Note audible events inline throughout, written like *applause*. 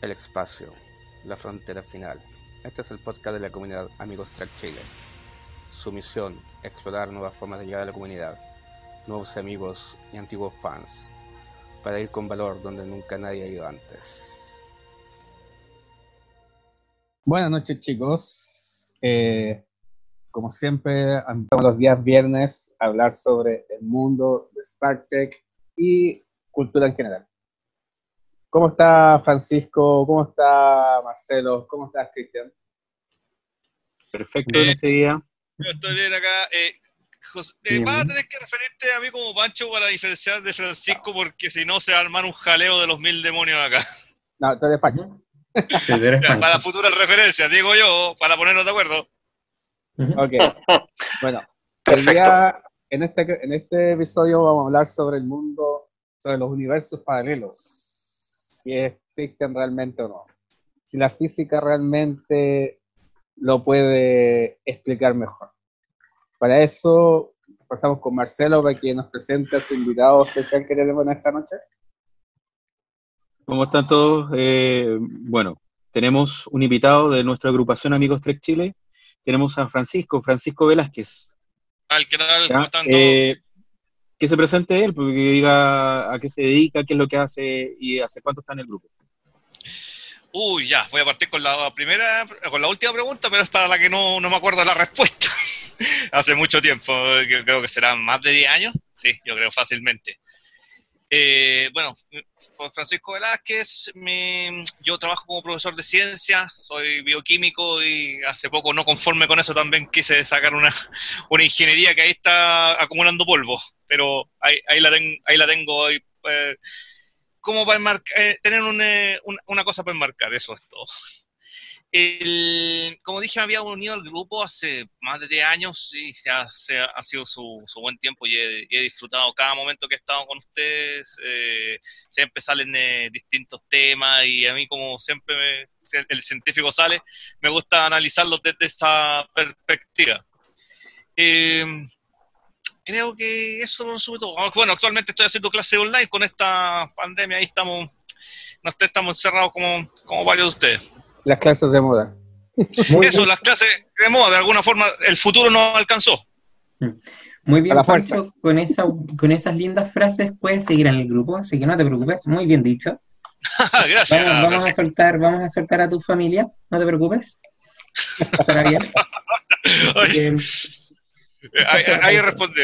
El espacio, la frontera final. Este es el podcast de la comunidad Amigos Track Chile. Su misión, explorar nuevas formas de llegar a la comunidad, nuevos amigos y antiguos fans, para ir con valor donde nunca nadie ha ido antes. Buenas noches chicos. Eh, como siempre, estamos los días viernes a hablar sobre el mundo de Star y cultura en general. ¿Cómo está Francisco? ¿Cómo está Marcelo? ¿Cómo estás, Cristian? Perfecto en este día. Yo estoy bien acá. Eh, eh, vas a tener que referirte a mí como Pancho para diferenciar de Francisco, porque si no se va a armar un jaleo de los mil demonios acá. No, tú eres Pancho. para futuras referencias, digo yo, para ponernos de acuerdo. Ok. *laughs* Bueno, en, este, en este episodio vamos a hablar sobre el mundo, sobre los universos paralelos si existen realmente o no. Si la física realmente lo puede explicar mejor. Para eso pasamos con Marcelo para que nos presente a su invitado especial que tenemos en esta noche. ¿Cómo están todos? Eh, bueno, tenemos un invitado de nuestra agrupación Amigos Trek Chile. Tenemos a Francisco, Francisco Velázquez. ¿Qué tal? ¿Cómo están eh, que se presente él, porque diga a qué se dedica, qué es lo que hace y hace cuánto está en el grupo. Uy, ya, voy a partir con la primera, con la última pregunta, pero es para la que no, no me acuerdo la respuesta. *laughs* hace mucho tiempo, creo que serán más de 10 años, sí, yo creo fácilmente. Eh, bueno, Francisco Velázquez, yo trabajo como profesor de ciencia, soy bioquímico y hace poco, no conforme con eso, también quise sacar una, una ingeniería que ahí está acumulando polvo, pero ahí, ahí, la, ahí la tengo. Ahí, eh, como para eh, tener una cosa para enmarcar, eso es todo. El, como dije, me había unido al grupo hace más de 10 años y se ha, ha, sido su, su, buen tiempo y he, disfrutado cada momento que he estado con ustedes. Eh, siempre salen eh, distintos temas y a mí, como siempre el científico sale, me gusta analizarlos desde esa perspectiva. Eh, creo que eso lo sube todo. Bueno, actualmente estoy haciendo clases online con esta pandemia, ahí estamos, no estamos encerrados como, como varios de ustedes. Las clases de moda. Eso, las clases de moda, de alguna forma el futuro no alcanzó. Mm. Muy bien, Pancho, con, esa, con esas lindas frases puedes seguir en el grupo, así que no te preocupes, muy bien dicho. *laughs* gracias. Vamos, a soltar, vamos a soltar a tu familia, no te preocupes. Estará bien. *laughs* ahí, responde.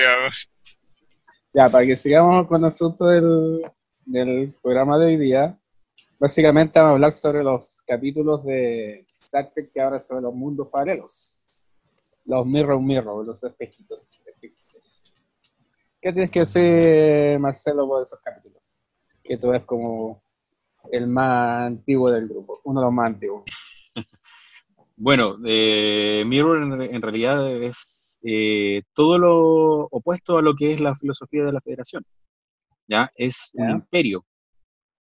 Ya, para que sigamos con el asunto del, del programa de hoy día, Básicamente vamos a hablar sobre los capítulos de Star Trek que ahora sobre los mundos paralelos. Los Mirror Mirror, los espejitos. ¿Qué tienes que decir, Marcelo, por esos capítulos? Que tú eres como el más antiguo del grupo, uno de los más antiguos. *laughs* Bueno, eh, Mirror en, realidad es eh, todo lo opuesto a lo que es la filosofía de la federación. ¿ya? Es un imperio,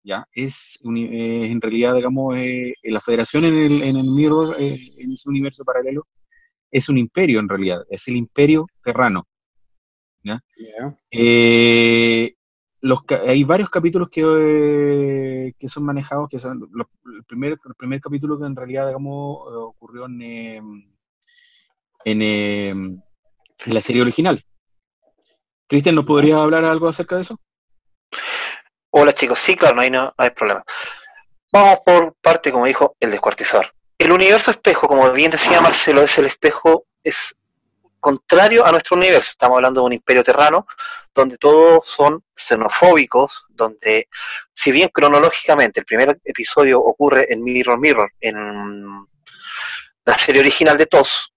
¿ya? Es, en realidad, digamos, eh, la federación en el, en el Mirror, eh, en ese universo paralelo, es un imperio en realidad, es el imperio terrano. ¿ya? Eh, los, hay varios capítulos que, que son manejados, que son el, primer, el primer capítulo que en realidad, digamos, ocurrió en, em, en, en la serie original. Cristian, ¿nos podría hablar algo acerca de eso? Hola chicos, sí, claro, no hay, no, hay problema. Vamos por parte, como dijo, el descuartizador. El universo espejo, como bien decía Marcelo, es el espejo, es contrario a nuestro universo. Estamos hablando de un imperio terrano, donde todos son xenofóbicos, donde, si bien cronológicamente el primer episodio ocurre en Mirror Mirror, en la serie original de TOS,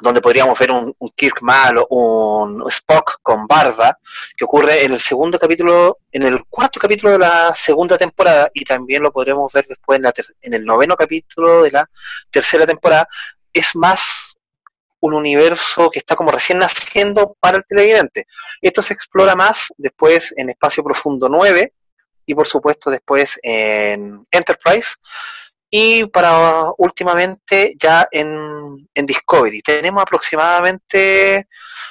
donde podríamos ver un, Kirk malo, un Spock con barba, que ocurre en el segundo capítulo, en el cuarto capítulo de la segunda temporada, y también lo podremos ver después en, en el noveno capítulo de la tercera temporada, es más un universo que está como recién naciendo para el televidente. Esto se explora más después en Espacio Profundo 9 y por supuesto después en Enterprise y para últimamente ya en, Discovery. Tenemos aproximadamente,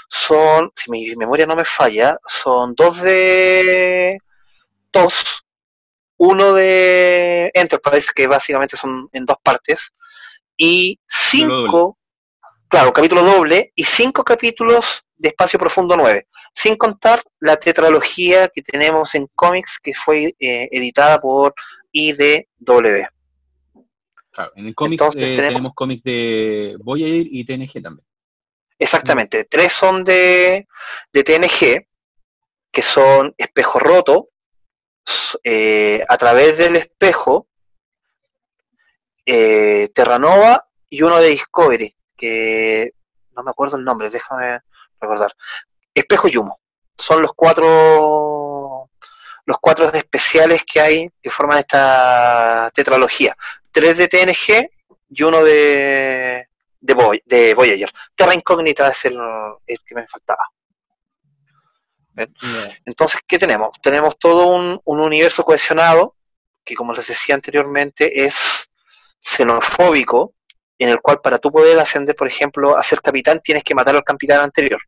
son, si mi memoria no me falla, son dos de dos uno de Enterprise, que básicamente son en dos partes, y cinco, claro, un capítulo doble, y cinco capítulos de Espacio Profundo 9, sin contar la tetralogía que tenemos en cómics que fue eh, editada por IDW. Claro, en el cómics eh, tenemos, cómics de Voyager y TNG también. Exactamente, tres son de, de TNG, que son Espejo Roto, eh, a través del espejo, Terranova y uno de Discovery, que no me acuerdo el nombre, déjame recordar. Espejo y humo. Son los cuatro los cuatro especiales que hay que forman esta tetralogía. Tres de TNG y uno de, de, de Voyager. Terra Incógnita es el, que me faltaba. Entonces, ¿qué tenemos? Tenemos todo un, un, universo cohesionado que, como les decía anteriormente, es xenofóbico, en el cual para tú poder ascender, por ejemplo, a ser capitán, tienes que matar al capitán anterior.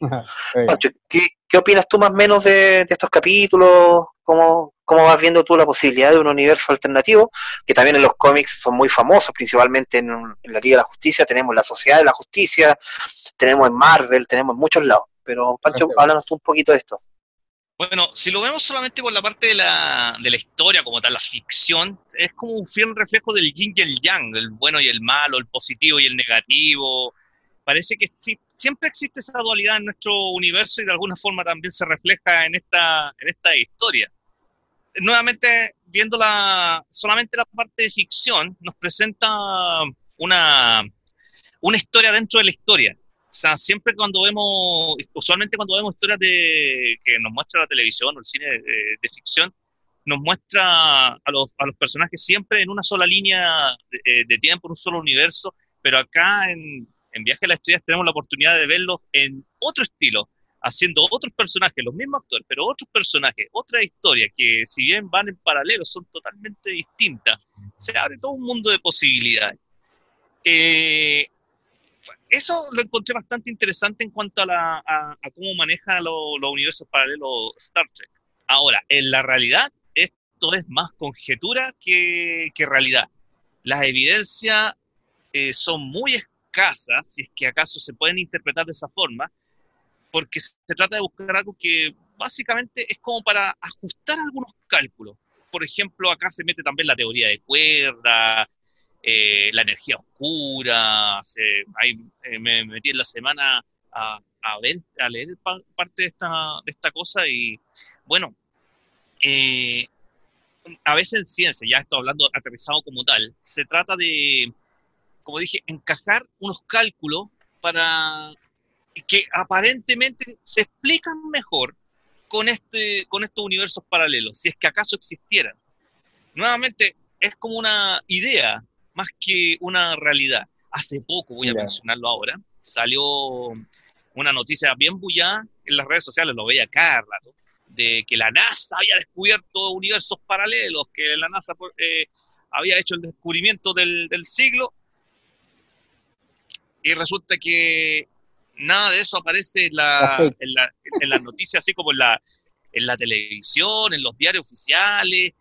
*laughs* ¿qué, opinas tú más o menos de, estos capítulos? ¿Cómo, ¿Cómo, vas viendo tú la posibilidad de un universo alternativo? Que también en los cómics son muy famosos, principalmente en, la Liga de la Justicia, tenemos la Sociedad de la Justicia, tenemos en Marvel, tenemos en muchos lados. Pero, Pancho, háblanos tú un poquito de esto. Bueno, si lo vemos solamente por la parte de la, de la historia como tal, la ficción, es como un fiel reflejo del yin y el yang, el bueno y el malo, el positivo y el negativo. Parece que sí, siempre existe esa dualidad en nuestro universo y de alguna forma también se refleja en esta, en esta historia. Nuevamente, viendo solamente la parte de ficción, nos presenta una, una historia dentro de la historia. O sea, siempre cuando vemos, usualmente cuando vemos historias de, que nos muestra la televisión o el cine de, ficción, nos muestra a los, a los, personajes siempre en una sola línea de, de tiempo, en un solo universo, pero acá en, en Viaje a las Estrellas tenemos la oportunidad de verlos en otro estilo, haciendo otros personajes, los mismos actores, pero otros personajes, otra historia que si bien van en paralelo son totalmente distintas. Se abre todo un mundo de posibilidades. Eh, eso lo encontré bastante interesante en cuanto a, la, cómo maneja los universos paralelos Star Trek. Ahora, en la realidad, esto es más conjetura que, realidad. Las evidencias eh, son muy casa, si es que acaso se pueden interpretar de esa forma, porque se trata de buscar algo que básicamente es como para ajustar algunos cálculos. Por ejemplo, acá se mete también la teoría de cuerda, eh, la energía oscura. ahí, eh, me metí en la semana a, ver, a leer parte de esta, de esta cosa y bueno, eh, a veces en ciencia, ya estoy hablando aterrizado como tal, se trata de como dije, encajar unos cálculos para que aparentemente se explican mejor con, este, con estos universos paralelos, si es que acaso existieran. Nuevamente, es como una idea más que una realidad. Hace poco, voy a mencionarlo ahora, salió una noticia bien bullada en las redes sociales, lo veía cada rato, de que la NASA había descubierto universos paralelos, que la NASA eh, había hecho el descubrimiento del, del siglo y resulta que nada de eso aparece en la, en la, en las noticias, así como en la, en la televisión, en los diarios oficiales,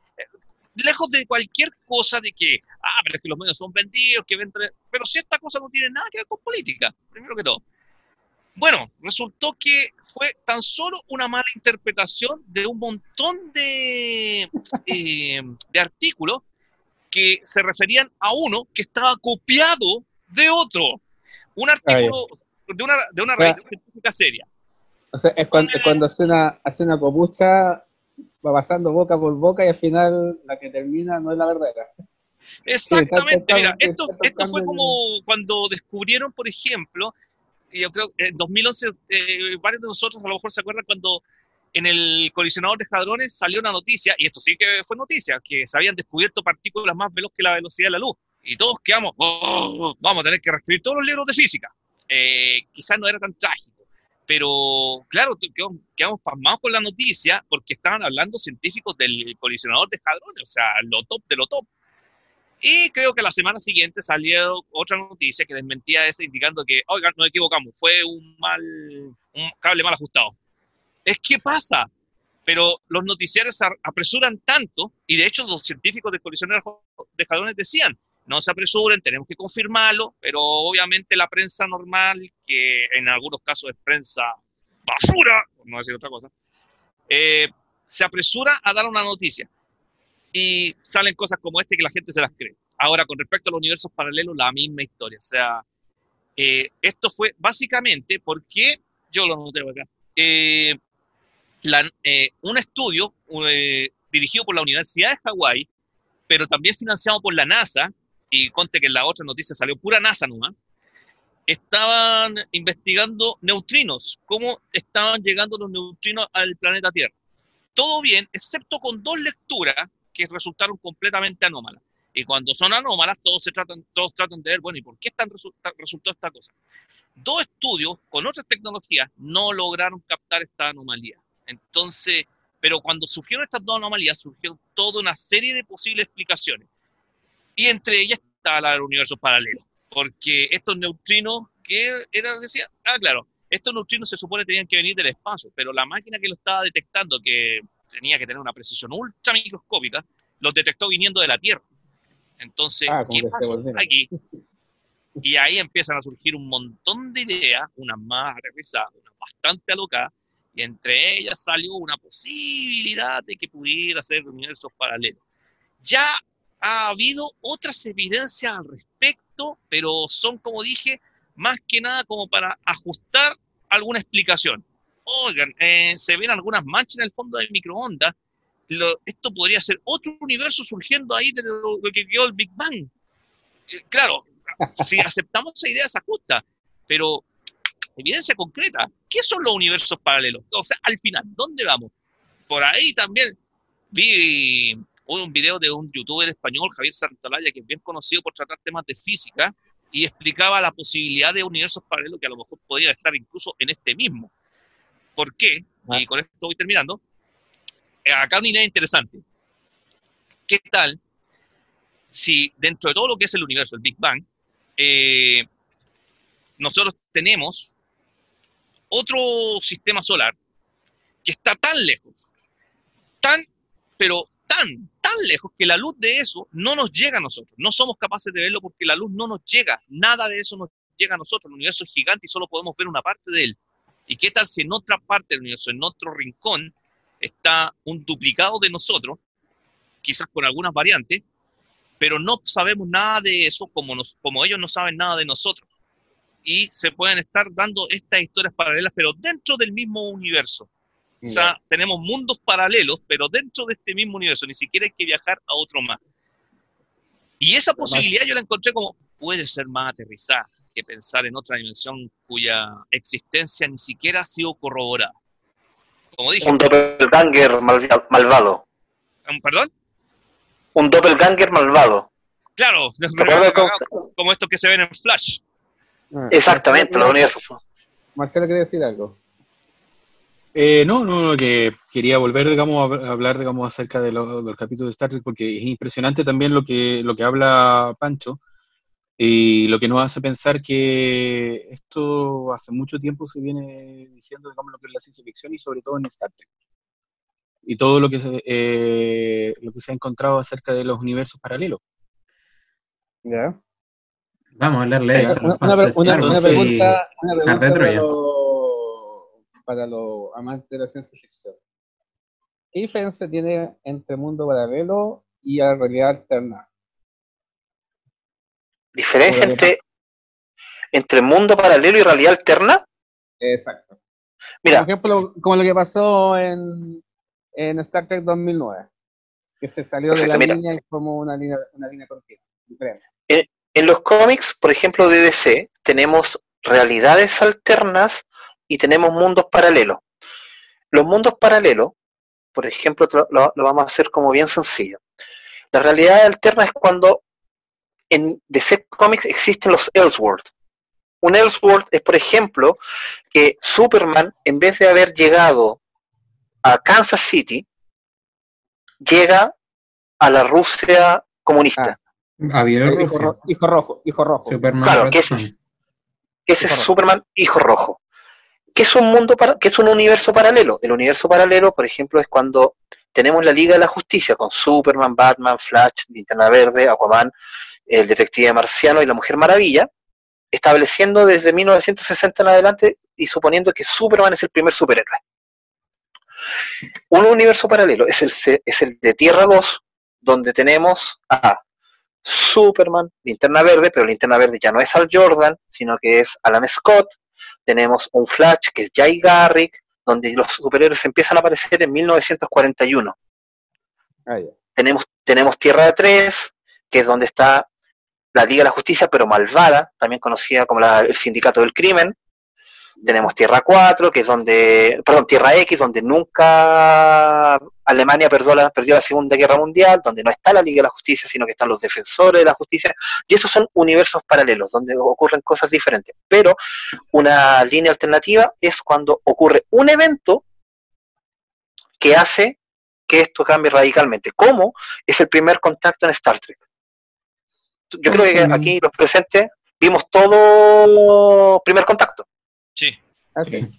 lejos de cualquier cosa de que, ah, pero es que los medios son vendidos, que venden... Pero si esta cosa no tiene nada que ver con política, primero que todo. Bueno, resultó que fue tan solo una mala interpretación de un montón de, eh, de artículos que se referían a uno que estaba copiado de otro. Un artículo de una, de una revista científica seria. O sea, es cuando, cuando hace una, hace una copucha, va pasando boca por boca y al final la que termina no es la verdadera. *laughs* Exactamente, mira, esto, esto fue como cuando descubrieron, por ejemplo, yo creo que en 2011, eh, varios de nosotros a lo mejor se acuerdan cuando en el colisionador de hadrones salió una noticia, y esto sí que fue noticia, que se habían descubierto partículas más veloces que la velocidad de la luz y todos quedamos, oh, vamos a tener que reescribir todos los libros de física. Eh, quizás no era tan trágico, pero claro, quedamos, quedamos pasmados con la noticia porque estaban hablando científicos del colisionador de hadrones, o sea, lo top de lo top. Y creo que la semana siguiente salió otra noticia que desmentía eso, indicando que, oigan, nos equivocamos, fue un mal, un cable mal ajustado. Es que pasa, pero los noticiarios apresuran tanto, y de hecho los científicos de colisiones de hadrones decían, no se apresuren, tenemos que confirmarlo, pero obviamente la prensa normal, que en algunos casos es prensa basura, por no decir otra cosa, eh, se apresura a dar una noticia y salen cosas como este que la gente se las cree. Ahora, con respecto a los universos paralelos, la misma historia. O sea, eh, esto fue básicamente porque, yo lo noté acá, eh, un estudio dirigido por la Universidad de Hawái, pero también financiado por la NASA, y conte que en la otra noticia salió pura NASA nomás, estaban investigando neutrinos, cómo estaban llegando los neutrinos al planeta Tierra. Todo bien, excepto con dos lecturas que resultaron completamente anómalas. Y cuando son anómalas, todos, se tratan, todos tratan de ver, bueno, ¿y por qué están resultó esta cosa? Dos estudios con otras tecnologías no lograron captar esta anomalía. Entonces, pero cuando surgieron estas dos anomalías, surgió toda una serie de posibles explicaciones. Y entre ellas está la del universo paralelo. Porque estos neutrinos, que era, decía, ah, claro, estos neutrinos se supone tenían que venir del espacio, pero la máquina que lo estaba detectando, que tenía que tener una precisión ultra microscópica, los detectó viniendo de la Tierra. Entonces, ah, ¿qué pasó aquí? Y ahí empiezan a surgir un montón de ideas, unas más aterrizadas, unas bastante alocadas, y entre ellas salió una posibilidad de que pudiera ser universos paralelos. Ya ha habido otras evidencias al respecto, pero son, como dije, más que nada como para ajustar alguna explicación. Oigan, eh, se ven algunas manchas en el fondo del microondas. esto podría ser otro universo surgiendo ahí de lo, que quedó el Big Bang. Eh, claro, si *laughs* aceptamos esa idea se ajusta, pero evidencia concreta, ¿qué son los universos paralelos? O sea, al final, ¿dónde vamos? Por ahí también vi un video de un youtuber español, Javier Santalaya, que es bien conocido por tratar temas de física, y explicaba la posibilidad de universos paralelos que a lo mejor podrían estar incluso en este mismo. ¿Por qué? Y ah. con esto voy terminando. Eh, acá una idea interesante. ¿Qué tal si dentro de todo lo que es el universo, el Big Bang, eh, nosotros tenemos otro sistema solar que está tan lejos, tan, pero tan, tan lejos que la luz de eso no nos llega a nosotros. No somos capaces de verlo porque la luz no nos llega. Nada de eso nos llega a nosotros. El universo es gigante y solo podemos ver una parte de él. ¿Y qué tal si en otra parte del universo, en otro rincón, está un duplicado de nosotros, quizás con algunas variantes, pero no sabemos nada de eso como, nos, como ellos no saben nada de nosotros? Y se pueden estar dando estas historias paralelas, pero dentro del mismo universo. O sea, tenemos mundos paralelos, pero dentro de este mismo universo, ni siquiera hay que viajar a otro más. Y esa posibilidad yo la encontré como puede ser más aterrizada que pensar en otra dimensión cuya existencia ni siquiera ha sido corroborada. Como dije, un doppelganger malvado. ¿Perdón? Un doppelganger malvado. Claro, *laughs* como, esto que se ven en Flash. Ah, Exactamente, los universos. Marcelo quiere decir algo. Eh, no, no, que quería volver, digamos, a hablar, digamos, acerca de los capítulos de Star Trek, porque es impresionante también lo que, lo que habla Pancho, y lo que nos hace pensar que esto hace mucho tiempo se viene diciendo, digamos, lo que es la ciencia ficción y sobre todo en Star Trek. Y todo lo que se, eh, lo que se ha encontrado acerca de los universos paralelos. ¿Ya? Vamos a hablarle eso. Una, una, pregunta, para, para los amantes de la ciencia ficción. ¿Qué diferencia tiene entre mundo paralelo y la realidad alterna? ¿Diferencia entre, entre mundo paralelo y realidad alterna? Exacto. Mira. Por ejemplo, como lo que pasó en, en Star Trek 2009, que se salió de la línea y formó una línea, una línea continua. En, en los cómics, por ejemplo, de DC, tenemos realidades alternas y tenemos mundos paralelos. Los mundos paralelos, por ejemplo, lo, lo, vamos a hacer como bien sencillo. La realidad alterna es cuando en DC Comics existen los Elseworld. Un Elseworld es, por ejemplo, que Superman, en vez de haber llegado a Kansas City, llega a la Rusia comunista. Ah, hijo, rojo, hijo rojo. claro, que ese, es Superman hijo rojo. ¿Qué es un mundo para, qué es un universo paralelo? El universo paralelo, por ejemplo, es cuando tenemos la Liga de la Justicia con Superman, Batman, Flash, Linterna Verde, Aquaman, el Detective Marciano y la Mujer Maravilla, estableciendo desde 1960 en adelante y suponiendo que Superman es el primer superhéroe. Un universo paralelo es el, es el de Tierra 2, donde tenemos a Superman, Linterna Verde, pero Linterna Verde ya no es Al Jordan, sino que es Alan Scott. Tenemos un Flash que es Jay Garrick, donde los superhéroes empiezan a aparecer en 1941. Ah, tenemos, tenemos Tierra 3, que es donde está la Liga de la Justicia, pero malvada, también conocida como el Sindicato del Crimen. Tenemos Tierra 4, que es donde, perdón, Tierra X, donde nunca Alemania perdió la, perdió la Segunda Guerra Mundial, donde no está la Liga de la Justicia, sino que están los defensores de la justicia. Y esos son universos paralelos, donde ocurren cosas diferentes. Pero una línea alternativa es cuando ocurre un evento que hace que esto cambie radicalmente. ¿Cómo? Es el primer contacto en Star Trek. Yo creo que aquí los presentes vimos todo primer contacto. Sí.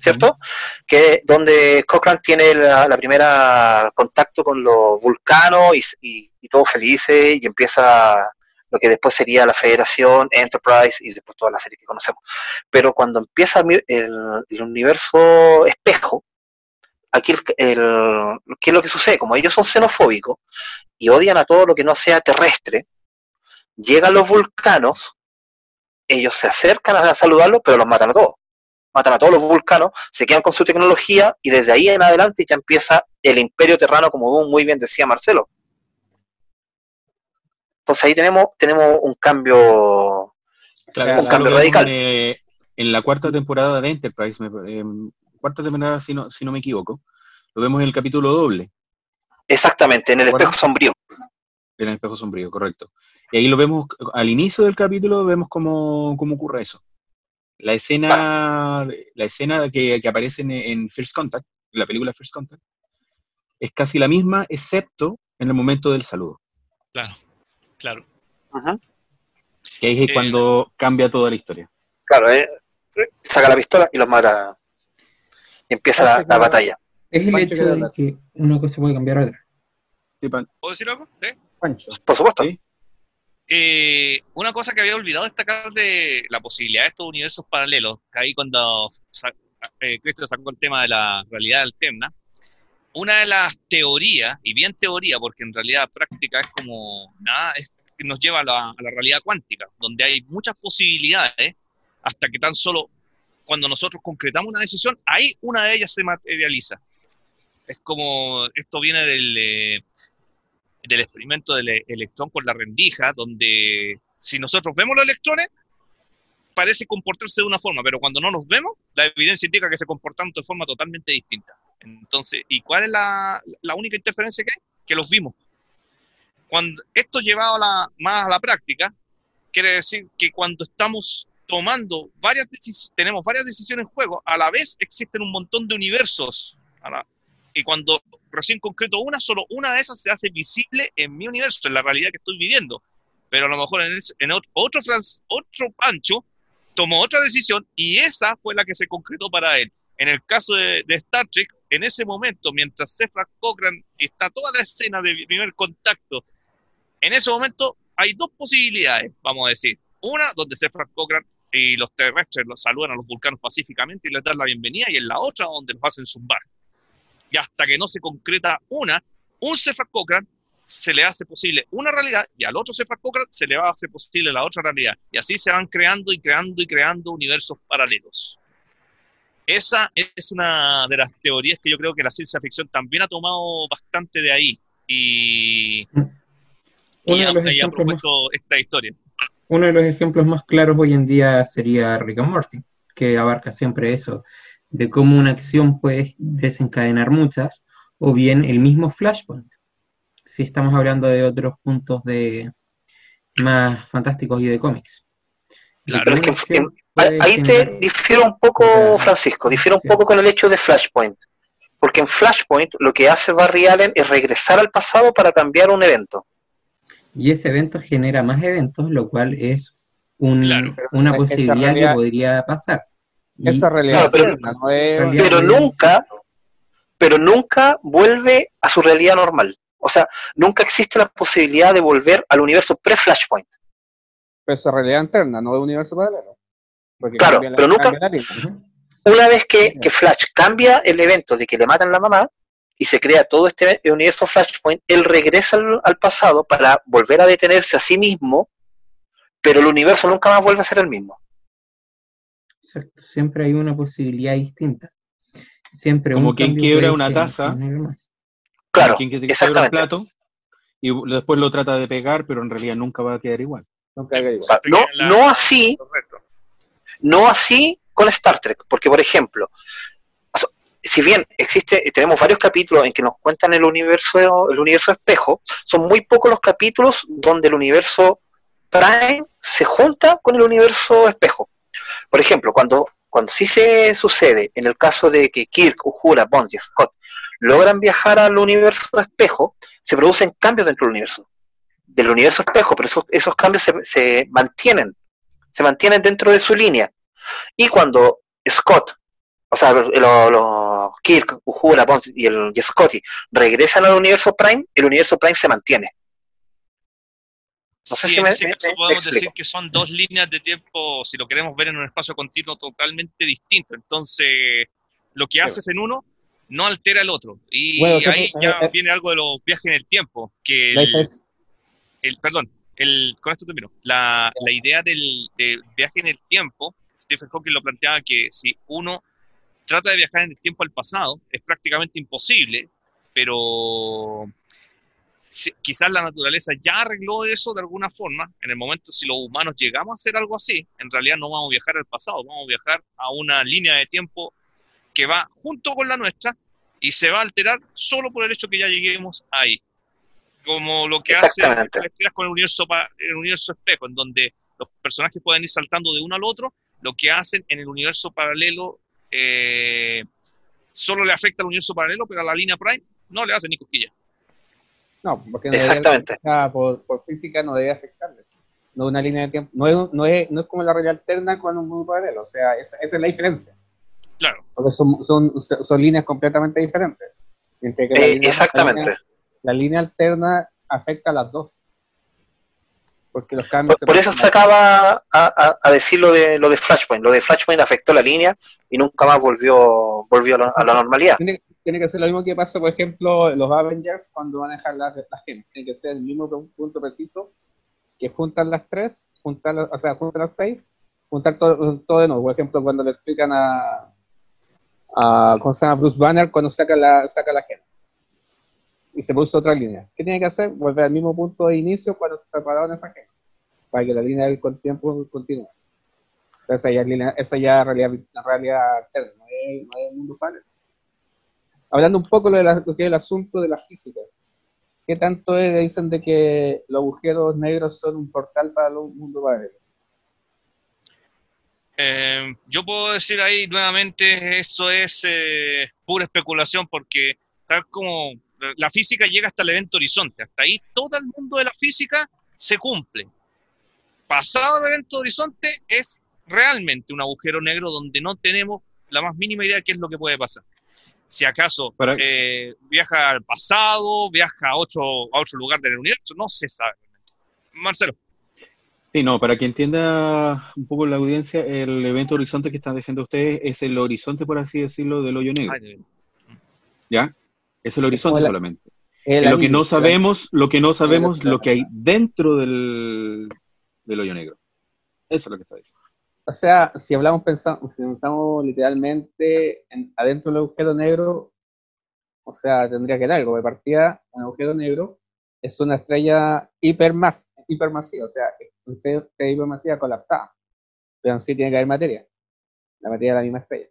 ¿Cierto? Que donde Cochrane tiene la, primera contacto con los vulcanos y, y, todos felices y empieza lo que después sería la Federación, Enterprise y después toda la serie que conocemos. Pero cuando empieza el, universo espejo, aquí el, ¿qué es lo que sucede? Como ellos son xenofóbicos y odian a todo lo que no sea terrestre, llegan los vulcanos, ellos se acercan a saludarlos, pero los matan a todos matan a todos los vulcanos, se quedan con su tecnología y desde ahí en adelante ya empieza el imperio terrano, como muy bien decía Marcelo. Entonces ahí tenemos, tenemos un cambio, un cambio radical. en la cuarta temporada de Enterprise, eh, cuarta temporada si no, si no me equivoco, lo vemos en el capítulo doble. Exactamente, en el espejo sombrío. En el espejo sombrío, correcto. Y ahí lo vemos, al inicio del capítulo vemos cómo, cómo ocurre eso. La escena, la escena que, aparece en, First Contact, en la película First Contact, es casi la misma, excepto en el momento del saludo. Claro, claro. Que ahí es eh, cuando cambia toda la historia. Claro, eh, saca la pistola y los mata. Y empieza la, batalla. Es el hecho de que una cosa puede cambiar a otra. ¿Puedo decir algo? ¿Sí? Por supuesto. Eh, una cosa que había olvidado destacar de la posibilidad de estos universos paralelos, que ahí cuando eh, sacó el tema de la realidad alterna, una de las teorías, y bien teoría, porque en realidad práctica es como nada, es, nos lleva a la, a la realidad cuántica, donde hay muchas posibilidades, hasta que tan solo cuando nosotros concretamos una decisión, ahí una de ellas se materializa. Es como, esto viene del, eh, del experimento del electrón con la rendija, donde si nosotros vemos los electrones, parece comportarse de una forma, pero cuando no los vemos, la evidencia indica que se comportan de forma totalmente distinta. Entonces, ¿y cuál es la, única interferencia que hay? Que los vimos. Cuando esto llevado a más a la práctica, quiere decir que cuando estamos tomando varias decisiones, tenemos varias decisiones en juego, a la vez existen un montón de universos. y cuando recién concreto una, solo una de esas se hace visible en mi universo, en la realidad que estoy viviendo. Pero a lo mejor en, otro, otro, otro Pancho tomó otra decisión y esa fue la que se concretó para él. En el caso de, Star Trek, en ese momento, mientras Zefra Cochrane está toda la escena de primer contacto, en ese momento hay dos posibilidades, vamos a decir. Una, donde Zefra Cochrane y los terrestres los saludan a los vulcanos pacíficamente y les dan la bienvenida, y en la otra, donde los hacen zumbar y hasta que no se concreta una, un Cephas Cochrane se le hace posible una realidad y al otro Cephas Cochrane se le va a hacer posible la otra realidad. Y así se van creando y creando y creando universos paralelos. Esa es una de las teorías que yo creo que la ciencia ficción también ha tomado bastante de ahí y, y ha, propuesto esta historia. Uno de los ejemplos más claros hoy en día sería Rick and Morty, que abarca siempre eso, de cómo una acción puede desencadenar muchas, o bien el mismo Flashpoint, si estamos hablando de otros puntos de más fantásticos y de cómics. Claro, que ahí te difiero un poco, Francisco, difiero un poco con el hecho de Flashpoint, porque en Flashpoint lo que hace Barry Allen es regresar al pasado para cambiar un evento. Y ese evento genera más eventos, lo cual es una posibilidad que podría pasar Esa realidad No, pero- alterna, no es- realidad pero nunca, pero nunca vuelve a su realidad normal. O sea, nunca existe la posibilidad de volver al universo pre-Flashpoint. pero esa realidad interna, no de universo paralelo. Porque Claro, la- pero nunca- línea. Una vez que, que Flash cambia el evento de que le matan la mamá y se crea todo este universo Flashpoint, él regresa al, al pasado para volver a detenerse a sí mismo, pero el universo nunca más vuelve a ser el mismo. Siempre hay una posibilidad distinta. Siempre Como un quien quiebra una taza. Claro, Quien que te quiebra un exactamente. plato y después lo trata de pegar, pero en realidad nunca va a quedar igual. Nunca hay igual. O sea, no, no así, Correcto. no así con Star Trek, porque por ejemplo, si bien existe, tenemos varios capítulos en que nos cuentan el universo, el universo espejo, son muy pocos los capítulos donde el universo Prime se junta con el universo espejo. Por ejemplo, cuando, cuando sí se sucede, en el caso de que Kirk, Uhura, Bond y Scott logran viajar al universo espejo, se producen cambios dentro del universo, del universo espejo, pero esos, esos cambios se, se mantienen, se mantienen dentro de su línea. Y cuando Scott, o sea, Kirk, Uhura, Bond y, el, y Scotty regresan al universo Prime, el universo Prime se mantiene. No sé Sí, si en me- ese me- caso me podemos explico. decir que son dos líneas de tiempo, si lo queremos ver en un espacio continuo totalmente distinto. Entonces, lo que haces en uno no altera el otro. Y Bueno, ahí eh, ya eh, viene algo de los viajes en el tiempo, que el, el- perdón, el, con esto termino. La, la idea del, del viaje en el tiempo, Stephen Hawking lo planteaba que si uno trata de viajar en el tiempo al pasado, es prácticamente imposible, pero si- quizás la naturaleza ya arregló eso de alguna forma. En el momento si los humanos llegamos a hacer algo así, en realidad no vamos a viajar al pasado, vamos a viajar a una línea de tiempo que va junto con la nuestra y se va a alterar solo por el hecho que ya lleguemos ahí. Como lo que hace con el universo, el universo espejo, en donde los personajes pueden ir saltando de uno al otro, lo que hacen en el universo paralelo eh, solo le afecta al universo paralelo, pero a la línea Prime no le hace ni cosquilla. No, porque no Exactamente. por, por física no debe afectarle. No una línea de tiempo. No es, no es, no es como la realidad alterna con un mundo paralelo. O sea, esa, esa es la diferencia. Claro. Porque son, son, son líneas completamente diferentes. Mientras que la Eh, línea- exactamente. La línea, la línea alterna afecta a las dos. Porque los cambios. Por, por eso se acaba a, a- a decir lo de, lo de Flashpoint. Lo de Flashpoint afectó la línea y nunca más volvió, volvió a, la, a la normalidad. Tiene, tiene que ser lo mismo que pasa, por ejemplo, los Avengers cuando van a dejar las las gemas. Tiene que ser el mismo punto preciso que juntan las tres, juntar las- o sea, juntar las seis, juntar todo, todo de nuevo. Por ejemplo, cuando le explican a, a ¿cómo se llama? Bruce Banner cuando saca la, saca la gema. Y se puso otra línea. ¿Qué tiene que hacer? Volver al mismo punto de inicio cuando se separaron esa gema. Para que la línea del tiempo continúe. Esa ya es, esa ya realidad, la realidad alterna, no es, no el mundo paralelo hablando un poco de lo que es el asunto de la física. ¿Qué tanto es, dicen de que los agujeros negros son un portal para el mundo paralelo? Eh, yo puedo decir ahí nuevamente, eso es eh, pura especulación porque tal como la física llega hasta el evento horizonte, hasta ahí todo el mundo de la física se cumple. Pasado el evento horizonte es realmente un agujero negro donde no tenemos la más mínima idea de qué es lo que puede pasar. Si acaso eh, viaja al pasado, viaja a otro, a otro lugar del universo, no se sabe. Marcelo. Sí, no, para que entienda un poco la audiencia, el evento horizonte que están diciendo ustedes es el horizonte, por así decirlo, del hoyo negro, Ay, ¿ya? Es el horizonte la- solamente. El lo que no sabemos, lo que no sabemos, claro. lo que hay dentro del, del hoyo negro. Eso es lo que está diciendo. O sea, si hablamos, pensamos, si pensamos literalmente en, adentro del agujero negro, o sea, tendría que dar algo. De partida, un agujero negro es una estrella hipermas, hipermasiva, o sea, una estrella hipermasiva colapsada. Pero en sí tiene que haber materia. La materia de la misma estrella.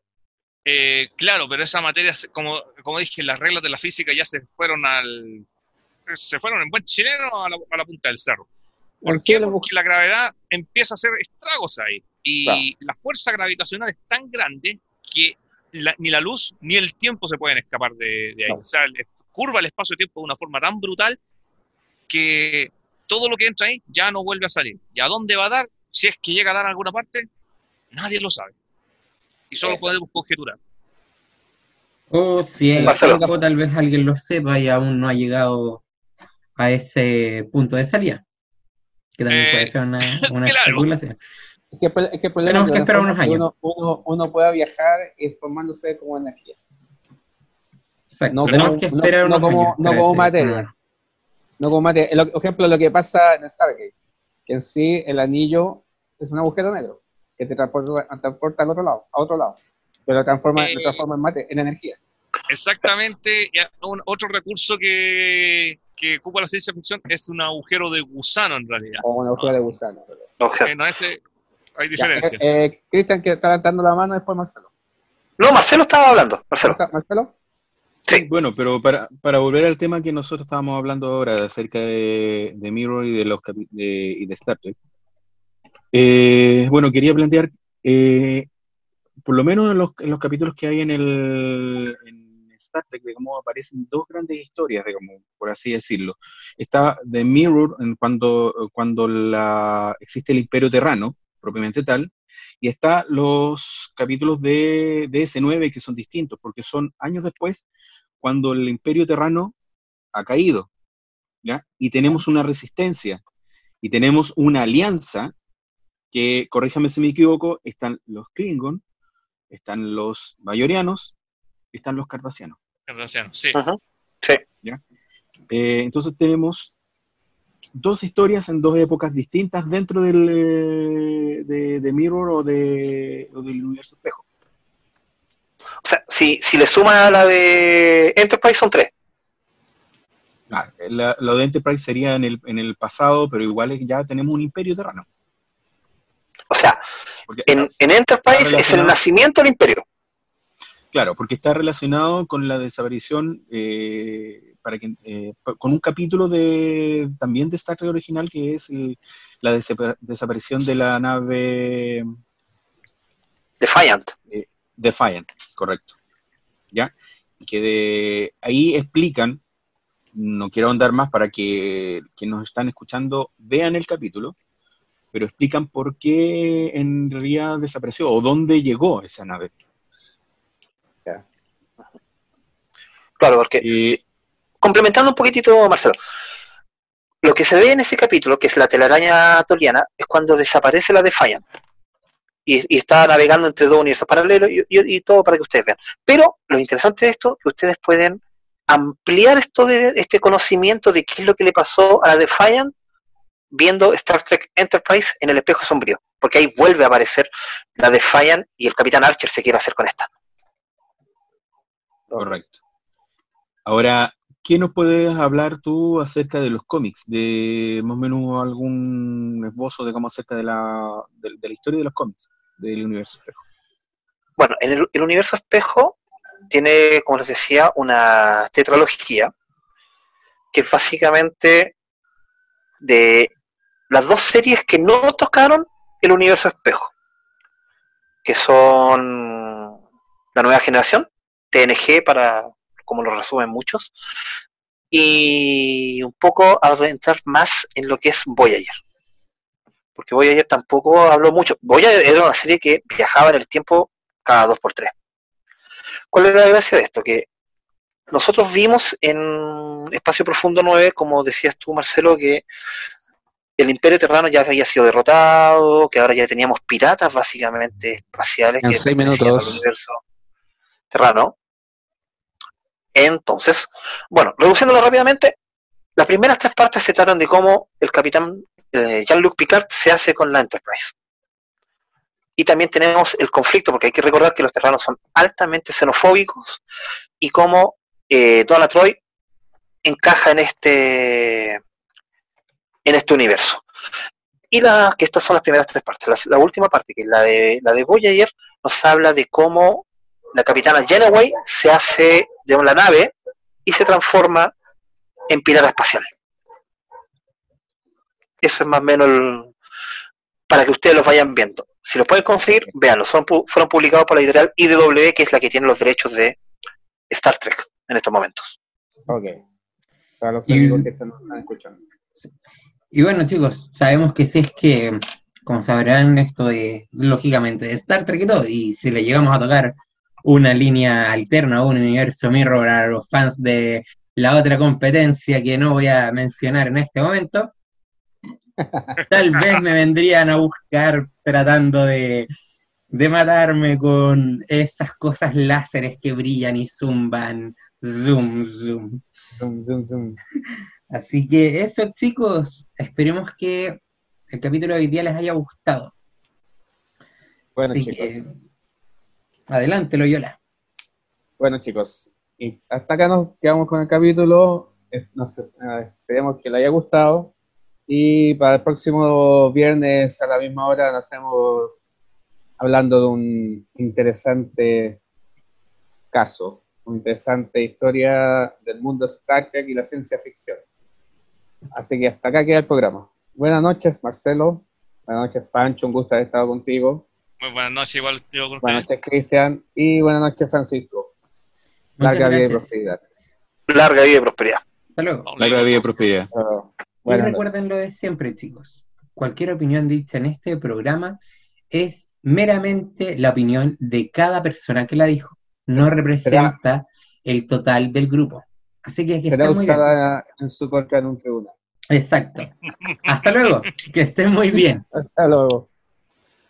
Eh, claro, pero esa materia, como, como dije, las reglas de la física ya se fueron al. se fueron en buen chileno a la, a la punta del cerro. ¿Por En qué? Porque la gravedad empieza a hacer estragos ahí. Y Claro. la fuerza gravitacional es tan grande que la- ni la luz ni el tiempo se pueden escapar de, de ahí. Claro. O sea, el- curva el espacio-tiempo de una forma tan brutal que todo lo que entra ahí ya no vuelve a salir. ¿Y a dónde va a dar? Si es que llega a dar a alguna parte, nadie lo sabe. y solo podemos conjeturar. O si o tal vez alguien lo sepa y aún no ha llegado a ese punto de salida. Que también Eh, puede ser una, *laughs* una claro. especulación. Es que, el pro- es que Tenemos es que esperar unos años. Uno, uno, uno pueda viajar y formándose como energía. Exacto. No Tenemos como- que no- esperar no unos como- años no para como ese materia. No como mate- el- Por ejemplo, lo que pasa en Stargate, que en sí el anillo es un agujero negro que te transporta, transporta al otro lado, a otro lado, pero lo transforma, Eh. lo transforma en mate, en energía. Exactamente, y un- otro recurso que, que ocupa la ciencia ficción es un agujero de gusano en realidad. O un agujero de gusano. pero- No, no es, eh, hay diferencia. eh, eh, Cristian, que está levantando la mano, después Marcelo. No, Marcelo estaba hablando. Marcelo. ¿Está- Marcelo? Sí. Bueno, pero para, para volver al tema que nosotros estábamos hablando ahora acerca de, de Mirror y de los de, y de Star Trek, eh, bueno, quería plantear, eh, por lo menos en los, en los capítulos que hay en el en Star Trek, digamos, aparecen dos grandes historias, digamos, por así decirlo. Está The Mirror en cuando, cuando la, existe el Imperio Terrano, propiamente tal, y está los capítulos de, de S9 que son distintos, porque son años después cuando el imperio terrano ha caído, ¿ya? Y tenemos una resistencia, y tenemos una alianza que, corríjame si me equivoco, están los Klingon, están los Bayorianos, están los Cardassianos. Cardassiano, Sí, Ujú. Sí. Eh, entonces tenemos dos historias en dos épocas distintas dentro del, eh, de, de Mirror o, de, o del universo espejo. O sea, si, si le suman a la de Enterprise son tres. Ah, la- lo de Enterprise sería en el, en el pasado, pero igual es- ya tenemos un imperio terrano. O sea, Porque, en, en Enterprise es el nacimiento del imperio. Claro, porque está relacionado con la desaparición, eh, para que, eh, con un capítulo de también de Star Trek original que es el- la desapa- desaparición de la nave Defiant. Defiant, correcto. ¿Ya? Que de ahí explican, no quiero ahondar más para que quienes nos están escuchando vean el capítulo, pero explican por qué en realidad desapareció o dónde llegó esa nave. Claro, porque complementando un poquitito, Marcelo, lo que se ve en ese capítulo, que es la telaraña toliana, es cuando desaparece la Defiant. Y, y está navegando entre dos universos paralelos y, y- y todo para que ustedes vean. Pero lo interesante de esto es que ustedes pueden ampliar esto de este conocimiento de qué es lo que le pasó a la Defiant viendo Star Trek Enterprise en el espejo sombrío. Porque ahí vuelve a aparecer la Defiant y el Capitán Archer se quiere hacer con esta. Correcto. Ahora, ¿qué nos puedes hablar tú acerca de los cómics? De más o menos algún esbozo, digamos, acerca de la, de, de la historia de los cómics del universo espejo. Bueno, en el, el universo espejo tiene, como les decía, una tetralogía que es básicamente de las dos series que no tocaron el universo espejo, que son la nueva generación, TNG para, como lo resumen muchos, y un poco adentrar más en lo que es Voyager. Porque Voyager tampoco habló mucho. Voyager era una serie que viajaba en el tiempo cada dos por tres. ¿Cuál es la gracia de esto? Que nosotros vimos en Espacio Profundo 9, como decías tú, Marcelo, que el Imperio Terrano ya había sido derrotado, que ahora ya teníamos piratas básicamente espaciales En que seis minutos. al universo terrano. Entonces, bueno, reduciéndolo rápidamente, las primeras tres partes se tratan de cómo el capitán eh, Jean-Luc Picard se hace con la Enterprise. Y también tenemos el conflicto, porque hay que recordar que los terranos son altamente xenofóbicos y cómo eh, Troy encaja en este en este universo. Y la, que estas son las primeras tres partes. La, última parte, que es la de la de Voyager, nos habla de cómo la capitana Genoway se hace de una nave y se transforma en pirata espacial. Eso es más o menos el- para que ustedes los vayan viendo. Si los pueden conseguir, véanlos. Son fueron publicados por la editorial IDW, que es la que tiene los derechos de Star Trek en estos momentos. Ok. Para los Y- amigos que están, están escuchando. Y bueno, chicos, sabemos que si es que como sabrán, esto de, lógicamente, de Star Trek y todo, y si le llegamos a tocar una línea alterna un universo mirror a los fans de la otra competencia que no voy a mencionar en este momento, *laughs* tal vez me vendrían a buscar tratando de, de matarme con esas cosas láseres que brillan y zumban, zoom, zoom. Zoom, zoom, zoom. Así que eso, chicos, esperemos que el capítulo de hoy día les haya gustado. Bueno, Así chicos. que, adelante, Loyola. Bueno, chicos. Y hasta acá nos quedamos con el capítulo. No sé, eh, esperemos que les haya gustado. Y para el próximo viernes a la misma hora nos estamos hablando de un interesante caso, una interesante historia del mundo Star Trek y la ciencia ficción. Así que hasta acá queda el programa. Buenas noches, Marcelo. Buenas noches, Pancho. Un gusto haber estado contigo. Muy buenas noches, igual yo con Buenas noches, Cristian. Y buenas noches, Francisco. Muchas Larga vida y prosperidad. Larga vida y prosperidad. Hasta luego. Larga vida y prosperidad. Y Buenas noches. recuerden lo de siempre, chicos. Cualquier opinión dicha en este programa es meramente la opinión de cada persona que la dijo. No representa el total del grupo. Así que, que será estén muy bien. usada en su contra en un tribunal. Exacto. Hasta luego. Que estén muy bien. Hasta luego.